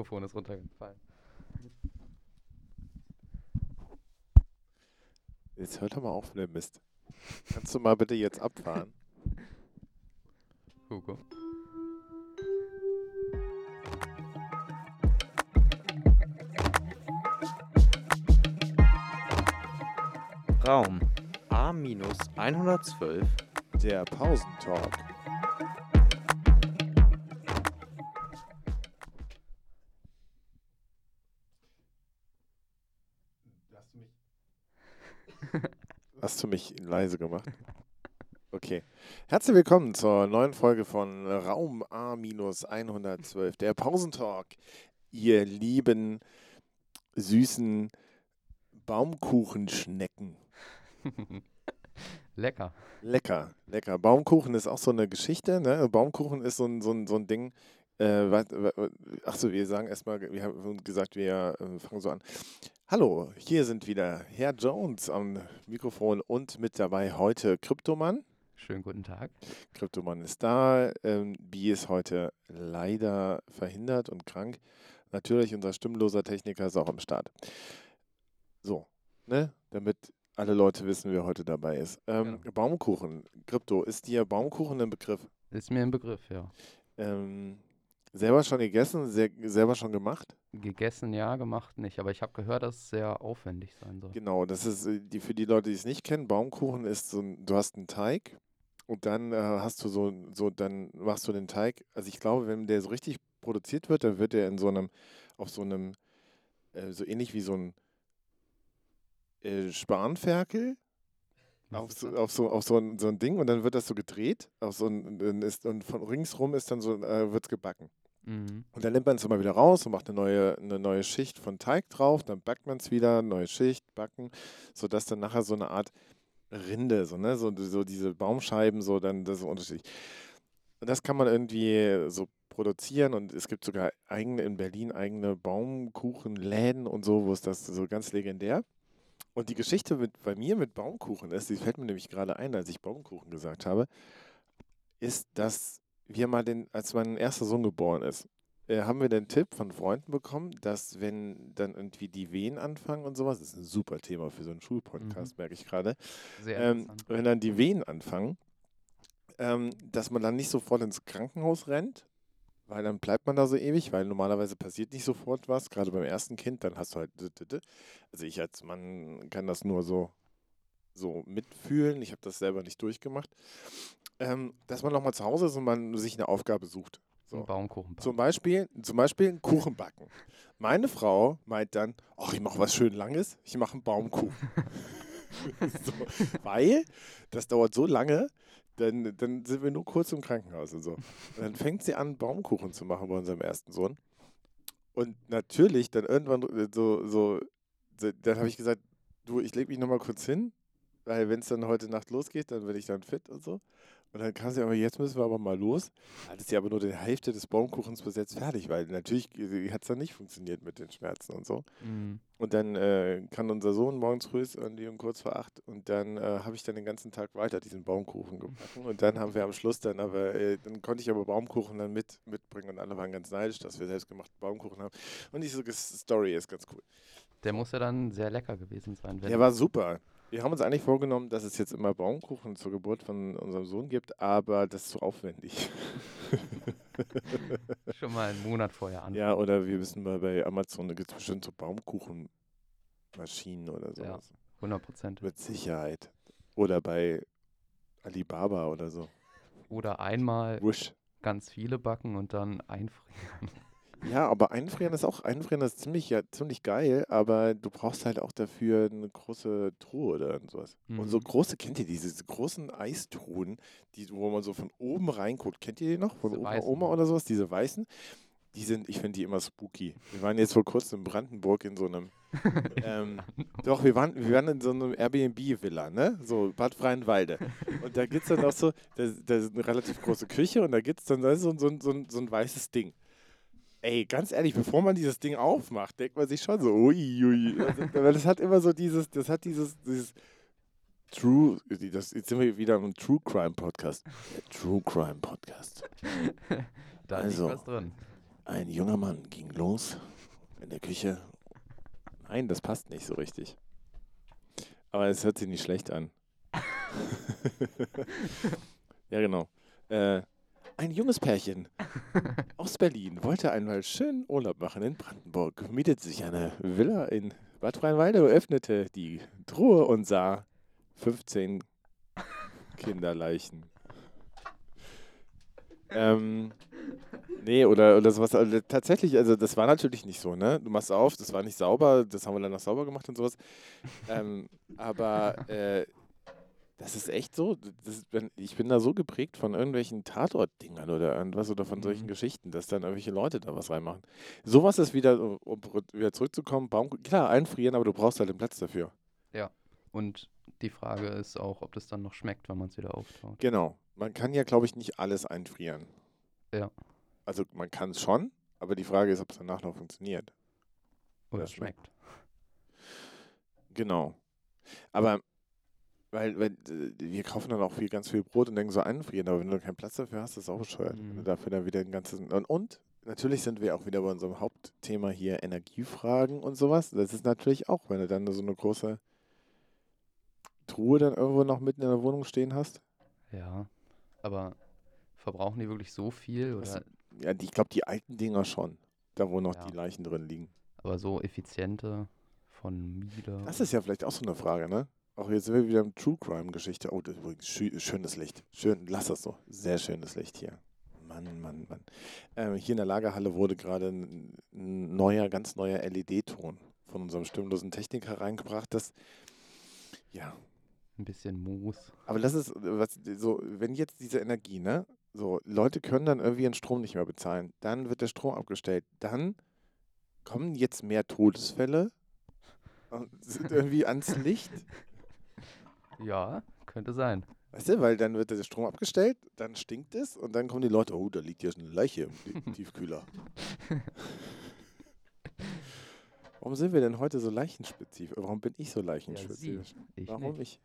Mikrofon ist runtergefallen. Jetzt hört doch mal auf mit dem Mist. Kannst du mal bitte jetzt abfahren? Hugo. Raum A-112 Der Pausentalk. Hast du mich leise gemacht? Okay. Herzlich willkommen zur neuen Folge von Raum A-112, der Pausentalk. Ihr lieben, süßen Baumkuchenschnecken. Lecker. Lecker, lecker. Baumkuchen ist auch so eine Geschichte. Ne? Baumkuchen ist so ein, so ein, so ein Ding. Äh, Achso, wir sagen erstmal, wir haben gesagt, wir äh, fangen so an. Hallo, hier sind wieder Herr Jones am Mikrofon und mit dabei heute Kryptomann. Schönen guten Tag. Kryptomann ist da. Ähm, Bi ist heute leider verhindert und krank. Natürlich, unser stimmloser Techniker ist auch am Start. So, ne? Damit alle Leute wissen, wer heute dabei ist. Ähm, Genau. Baumkuchen, Krypto, ist dir Baumkuchen ein Begriff? Ist mir ein Begriff, ja. Ähm, selber schon gegessen, sehr, selber schon gemacht? Gegessen ja, gemacht nicht. Aber ich habe gehört, dass es sehr aufwendig sein soll. Genau, das ist äh, die für die Leute, die es nicht kennen, Baumkuchen ist so ein, du hast einen Teig und dann äh, hast du so, so, dann machst du den Teig. Also ich glaube, wenn der so richtig produziert wird, dann wird der in so einem, auf so einem, äh, so ähnlich wie so ein äh, Spanferkel, auf ist so, auf so, auf so, ein, so ein Ding und dann wird das so gedreht auf so ein, ist, und von ringsrum ist dann so, äh, wird es gebacken. Mhm. Und dann nimmt man es immer wieder raus und macht eine neue, eine neue Schicht von Teig drauf, dann backt man es wieder, neue Schicht, backen, sodass dann nachher so eine Art Rinde, so, ne, so, so diese Baumscheiben, so dann das ist unterschiedlich. Und das kann man irgendwie so produzieren und es gibt sogar eigene in Berlin eigene Baumkuchenläden und so, wo es das so ganz legendär. Und die Geschichte mit, bei mir mit Baumkuchen ist, die fällt mir nämlich gerade ein, als ich Baumkuchen gesagt habe, ist, dass wir mal den, als mein erster Sohn geboren ist, äh, haben wir den Tipp von Freunden bekommen, dass wenn dann irgendwie die Wehen anfangen und sowas, das ist ein super Thema für so einen Schulpodcast, merke ich gerade, ähm, wenn dann die Wehen anfangen, ähm, dass man dann nicht sofort ins Krankenhaus rennt, weil dann bleibt man da so ewig, weil normalerweise passiert nicht sofort was, gerade beim ersten Kind, dann hast du halt, also ich als Mann kann das nur so, so mitfühlen, ich habe das selber nicht durchgemacht, ähm, dass man nochmal zu Hause ist und man sich eine Aufgabe sucht. So. So. Baumkuchen. Zum Beispiel, zum Beispiel einen Kuchen backen. Meine Frau meint dann, ach, ich mache was schön Langes, ich mache einen Baumkuchen. so, weil das dauert so lange, dann, dann sind wir nur kurz im Krankenhaus und so. Und dann fängt sie an, Baumkuchen zu machen bei unserem ersten Sohn. Und natürlich dann irgendwann äh, so, so, dann habe ich gesagt, du, ich lege mich nochmal kurz hin, weil wenn es dann heute Nacht losgeht, dann werde ich dann fit und so. Und dann kam sie aber, jetzt müssen wir aber mal los. Hat sie aber nur die Hälfte des Baumkuchens bis jetzt fertig, weil natürlich hat es dann nicht funktioniert mit den Schmerzen und so. Mhm. Und dann äh, kann unser Sohn morgens früh irgendwie um kurz vor acht und dann äh, habe ich dann den ganzen Tag weiter diesen Baumkuchen gebacken und dann haben wir am Schluss dann aber, äh, dann konnte ich aber Baumkuchen dann mit, mitbringen und alle waren ganz neidisch, dass wir selbstgemachten Baumkuchen haben. Und diese Story ist ganz cool. Der muss ja dann sehr lecker gewesen sein. Der war super. Wir haben uns eigentlich vorgenommen, dass es jetzt immer Baumkuchen zur Geburt von unserem Sohn gibt, aber das ist zu aufwendig. schon mal einen Monat vorher an. Ja, oder wir wissen mal bei Amazon, da gibt es bestimmt so Baumkuchenmaschinen oder Ja. sowas. 100 Prozent. Mit Sicherheit. Oder bei Alibaba oder so. Oder einmal Wusch. ganz viele backen und dann einfrieren. Ja, aber einfrieren ist auch, einfrieren ist ziemlich, ja, ziemlich geil, aber du brauchst halt auch dafür eine große Truhe oder sowas. Und so Mhm. große, kennt ihr diese, diese großen Eistruhen, die, wo man so von oben reinguckt? Kennt ihr die noch? Von weißen. Oma oder sowas? Diese weißen? Die sind, ich finde die immer spooky. Wir waren jetzt vor kurzem in Brandenburg in so einem, ähm, doch, wir waren, wir waren in so einem Airbnb-Villa, ne? So Bad Freienwalde. Und da gibt es dann auch so, da, da ist eine relativ große Küche und da gibt es dann so, so, so, so ein weißes Ding. Ey, ganz ehrlich, bevor man dieses Ding aufmacht, denkt man sich schon so, ui, ui. Also, weil das hat immer so dieses, das hat dieses, dieses True, das, jetzt sind wir wieder im True Crime Podcast. True Crime Podcast. da Also. liegt was drin. Ein junger Mann ging los in der Küche. Nein, das passt nicht so richtig. Aber es hört sich nicht schlecht an. ja, genau. Äh, ein junges Pärchen aus Berlin wollte einmal schön Urlaub machen in Brandenburg, mietete sich eine Villa in Bad Freienwalde, öffnete die Truhe und sah 15 Kinderleichen. Ähm, nee, oder, oder sowas. Also tatsächlich, also das war natürlich nicht so, ne? Du machst auf, das war nicht sauber, das haben wir dann noch sauber gemacht und sowas. Ähm, aber äh, das ist echt so. Das ich bin da so geprägt von irgendwelchen Tatort-Dingern oder irgendwas oder von solchen Mhm. Geschichten, dass dann irgendwelche Leute da was reinmachen. Sowas ist wieder, um wieder zurückzukommen, Baum, klar, einfrieren, aber du brauchst halt den Platz dafür. Und die Frage ist auch, ob das dann noch schmeckt, wenn man es wieder auftaut. Genau. Man kann ja, glaube ich, nicht alles einfrieren. Ja. Also man kann es schon, aber die Frage ist, ob es danach noch funktioniert. Oder das es schmeckt. Genau. Aber weil, weil äh, wir kaufen dann auch viel, ganz viel Brot und denken so einfrieren, aber wenn du keinen Platz dafür hast, ist das auch bescheuert. Wenn du Mhm. dafür dann wieder ein ganzes. Und, und natürlich sind wir auch wieder bei unserem Hauptthema hier Energiefragen und sowas. Das ist natürlich auch, wenn du dann so eine große Truhe dann irgendwo noch mitten in der Wohnung stehen hast. Ja. Aber verbrauchen die wirklich so viel? Oder, Ja, die, ich glaube, die alten Dinger schon. Da, wo noch Ja. die Leichen drin liegen. aber so effiziente von Miele? Das ist ja vielleicht auch so eine Frage, ne? Auch jetzt sind wir wieder im True Crime Geschichte. Oh, das ist übrigens schö schönes Licht. Schön, lass das so. Sehr schönes Licht hier. Mann, Mann, Mann. Ähm, hier in der Lagerhalle wurde gerade ein, ein neuer, ganz neuer LED-Ton von unserem stimmlosen Techniker reingebracht. Das, ja, Ein bisschen Moos. aber das ist, was, so, wenn jetzt diese Energie, ne? So, Leute können dann irgendwie ihren Strom nicht mehr bezahlen. Dann wird der Strom abgestellt. Dann kommen jetzt mehr Todesfälle und sind irgendwie ans Licht. Ja, könnte sein. Weißt du, weil dann wird der Strom abgestellt, dann stinkt es und dann kommen die Leute, oh, da liegt jetzt eine Leiche im Ti- Tiefkühler. Warum sind wir denn heute so leichenspezifisch? Warum bin ich so leichenspezifisch? Ich Warum nicht.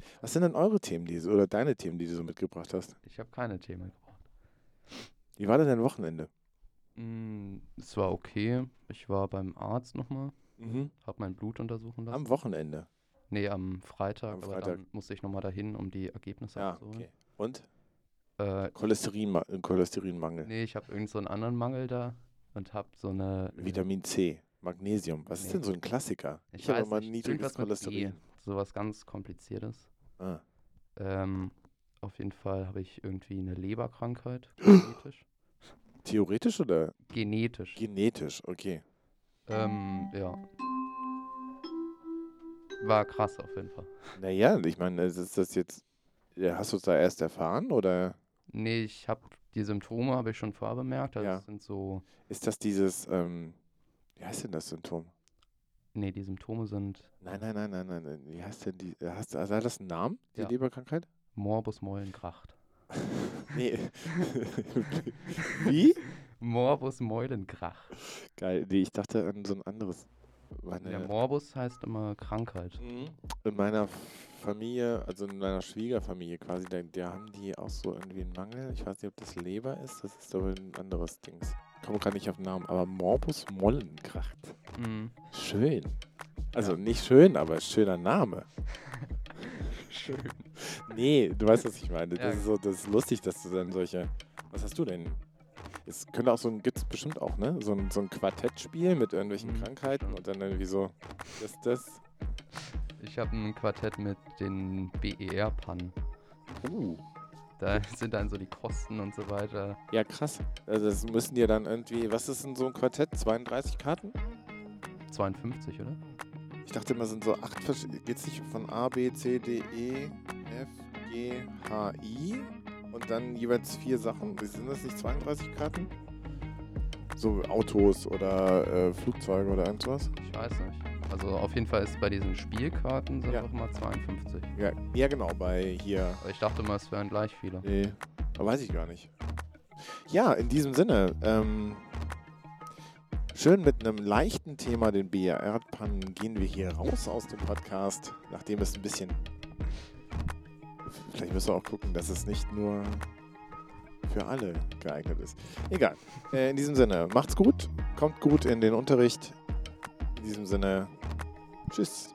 ich? Was sind denn eure Themen, die, oder deine Themen, die du so mitgebracht hast? Ich habe keine Themen gebraucht. Wie war denn dein Wochenende? Mm, es war okay. Ich war beim Arzt nochmal, Mhm. habe mein Blut untersuchen lassen. Am Wochenende. Nee, am Freitag, Am aber Freitag. dann musste ich nochmal dahin, um die Ergebnisse Ja, abzuholen. okay. Und? Äh, Cholesterinma äh, Cholesterinmangel. nee, ich habe irgend so einen anderen Mangel da und habe so eine... äh, Vitamin C, Magnesium. Was ist Nee. denn so ein Klassiker? Ich, habe weiß immer nicht, niedriges mit Cholesterin. B, sowas ganz Kompliziertes. Ah. Ähm, auf jeden Fall habe ich irgendwie eine Leberkrankheit, genetisch. Theoretisch oder Genetisch. genetisch? Okay. ähm, ja. War krass auf jeden Fall. Naja, ich meine, ist das jetzt, hast du es da erst erfahren oder Nee, ich habe die Symptome habe ich schon vorher bemerkt. Also Ja. sind so, ist das dieses, ähm, wie heißt denn das Symptom? nee, die Symptome sind Nein, nein, nein, nein, nein, nein. Wie heißt denn die, hast, also hat das einen Namen, die Ja. Leberkrankheit? Morbus Meulengracht. nee. wie? Morbus Meulengracht. Geil, nee, ich dachte an so ein anderes. Meine, Ja, Morbus heißt immer Krankheit. Mhm. in meiner Familie, also in meiner Schwiegerfamilie quasi, da, da haben die auch so irgendwie einen Mangel. Ich weiß nicht, ob das Leber ist, das ist aber ein anderes Dings. Ich komme gerade nicht auf den Namen, aber Morbus Mollenkracht. Mhm. Schön. Also nicht schön, aber schöner Name. Schön. Nee, du weißt, was ich meine. Das Ja. ist so, das ist lustig, dass du dann solche. Was hast du denn? Es könnte auch so ein, gibt es bestimmt auch, ne? So ein, so ein Quartettspiel mit irgendwelchen Mhm. Krankheiten und dann irgendwie so, das, das. Ich habe ein Quartett mit den BER-Pannen. Uh. Da sind dann so die Kosten und so weiter. Ja, krass. Also das müssen dir dann irgendwie, was ist denn so ein Quartett? 32 Karten? 52, oder? Ich dachte immer, es sind so acht verschiedene. Geht es nicht von A, B, C, D, E, F, G, H, I und dann jeweils vier Sachen? Sind das nicht 32 Karten? So Autos oder äh, Flugzeuge oder irgend sowas? Ich weiß nicht. Also auf jeden Fall ist bei diesen Spielkarten sind Ja. auch immer 52. Ja, ja genau, bei hier. Aber ich dachte mal, es wären gleich viele. Nee, aber weiß ich gar nicht. Ja, in diesem Sinne, ähm, schön mit einem leichten Thema, den BR-Pannen, gehen wir hier raus aus dem Podcast, nachdem es ein bisschen. Vielleicht müssen wir auch gucken, dass es nicht nur für alle geeignet ist. Egal. Äh, in diesem Sinne, macht's gut, kommt gut in den Unterricht. In diesem Sinne, tschüss.